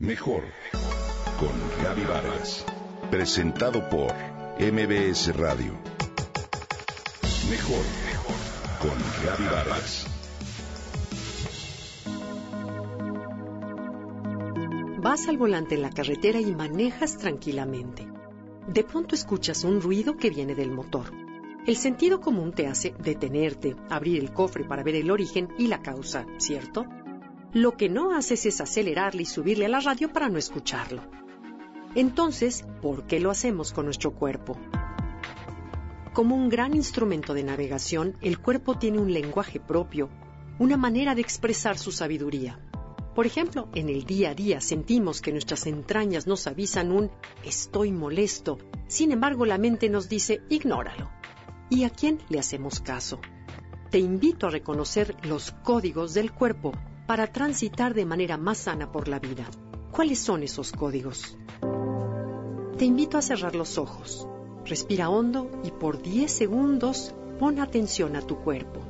Mejor con Gaby Vargas. Presentado por MBS Radio. Mejor con Gaby Vargas. Vas al volante en la carretera y manejas tranquilamente. De pronto escuchas un ruido que viene del motor. El sentido común te hace detenerte, abrir el cofre para ver el origen y la causa, ¿cierto? Lo que no haces es acelerarle y subirle a la radio para no escucharlo. Entonces, ¿por qué lo hacemos con nuestro cuerpo? Como un gran instrumento de navegación, el cuerpo tiene un lenguaje propio, una manera de expresar su sabiduría. Por ejemplo, en el día a día sentimos que nuestras entrañas nos avisan un estoy molesto, sin embargo la mente nos dice ignóralo. ¿Y a quién le hacemos caso? Te invito a reconocer los códigos del cuerpo para transitar de manera más sana por la vida. ¿Cuáles son esos códigos? Te invito a cerrar los ojos. Respira hondo y por 10 segundos pon atención a tu cuerpo.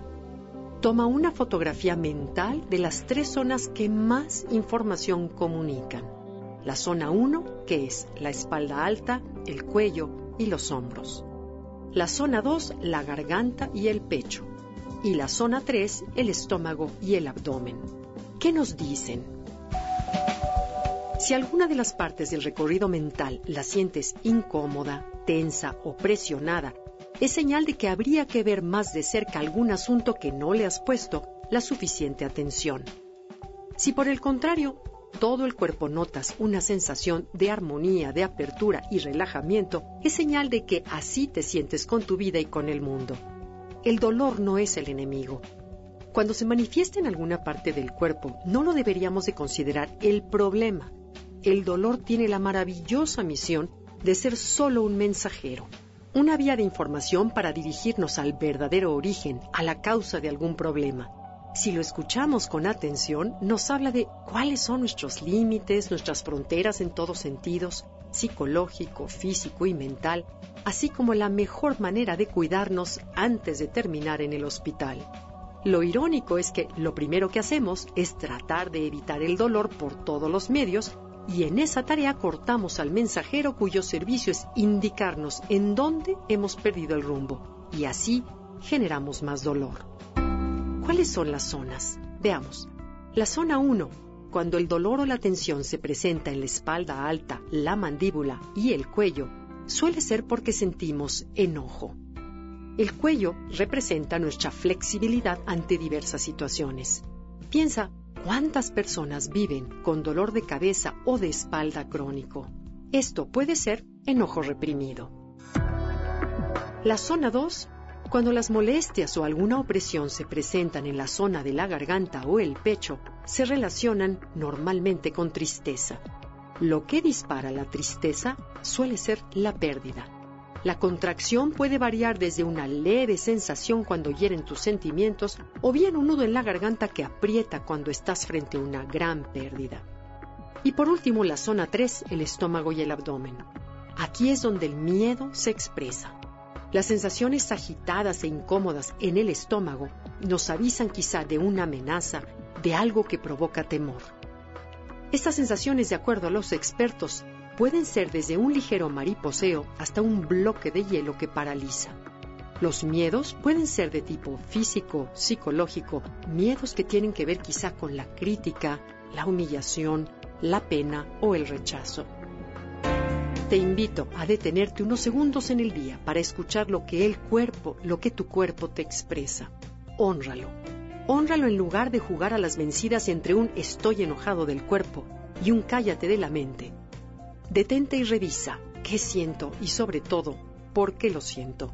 Toma una fotografía mental de las tres zonas que más información comunican. La zona 1, que es la espalda alta, el cuello y los hombros. La zona 2, la garganta y el pecho. Y la zona 3, el estómago y el abdomen. ¿Qué nos dicen? Si alguna de las partes del recorrido mental la sientes incómoda, tensa o presionada, es señal de que habría que ver más de cerca algún asunto que no le has puesto la suficiente atención. Si por el contrario, todo el cuerpo notas una sensación de armonía, de apertura y relajamiento, es señal de que así te sientes con tu vida y con el mundo. El dolor no es el enemigo, cuando se manifiesta en alguna parte del cuerpo, no lo deberíamos de considerar el problema. El dolor tiene la maravillosa misión de ser solo un mensajero, una vía de información para dirigirnos al verdadero origen, a la causa de algún problema. Si lo escuchamos con atención, nos habla de cuáles son nuestros límites, nuestras fronteras en todos sentidos, psicológico, físico y mental, así como la mejor manera de cuidarnos antes de terminar en el hospital. Lo irónico es que lo primero que hacemos es tratar de evitar el dolor por todos los medios y en esa tarea cortamos al mensajero cuyo servicio es indicarnos en dónde hemos perdido el rumbo y así generamos más dolor. ¿Cuáles son las zonas? Veamos. La zona 1, cuando el dolor o la tensión se presenta en la espalda alta, la mandíbula y el cuello, suele ser porque sentimos enojo. El cuello representa nuestra flexibilidad ante diversas situaciones. Piensa cuántas personas viven con dolor de cabeza o de espalda crónico. Esto puede ser enojo reprimido. La zona 2, cuando las molestias o alguna opresión se presentan en la zona de la garganta o el pecho, se relacionan normalmente con tristeza. Lo que dispara la tristeza suele ser la pérdida. La contracción puede variar desde una leve sensación cuando hieren tus sentimientos o bien un nudo en la garganta que aprieta cuando estás frente a una gran pérdida. Y por último, la zona 3, el estómago y el abdomen. Aquí es donde el miedo se expresa. Las sensaciones agitadas e incómodas en el estómago nos avisan quizá de una amenaza, de algo que provoca temor. Estas sensaciones, de acuerdo a los expertos, pueden ser desde un ligero mariposeo hasta un bloque de hielo que paraliza. Los miedos pueden ser de tipo físico, psicológico, miedos que tienen que ver quizá con la crítica, la humillación, la pena o el rechazo. Te invito a detenerte unos segundos en el día para escuchar lo que el cuerpo, lo que tu cuerpo te expresa. Hónralo. Hónralo en lugar de jugar a las vencidas entre un estoy enojado del cuerpo y un cállate de la mente. Detente y revisa qué siento y sobre todo, por qué lo siento.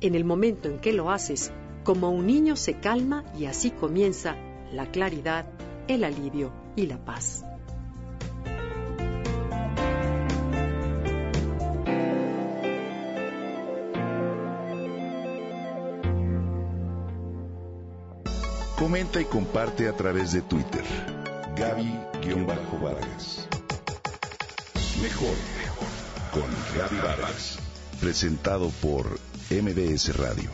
En el momento en que lo haces, como un niño se calma y así comienza la claridad, el alivio y la paz. Comenta y comparte a través de Twitter. Gaby-Vargas. Mejor con Gaby Vargas. Presentado por MBS Radio.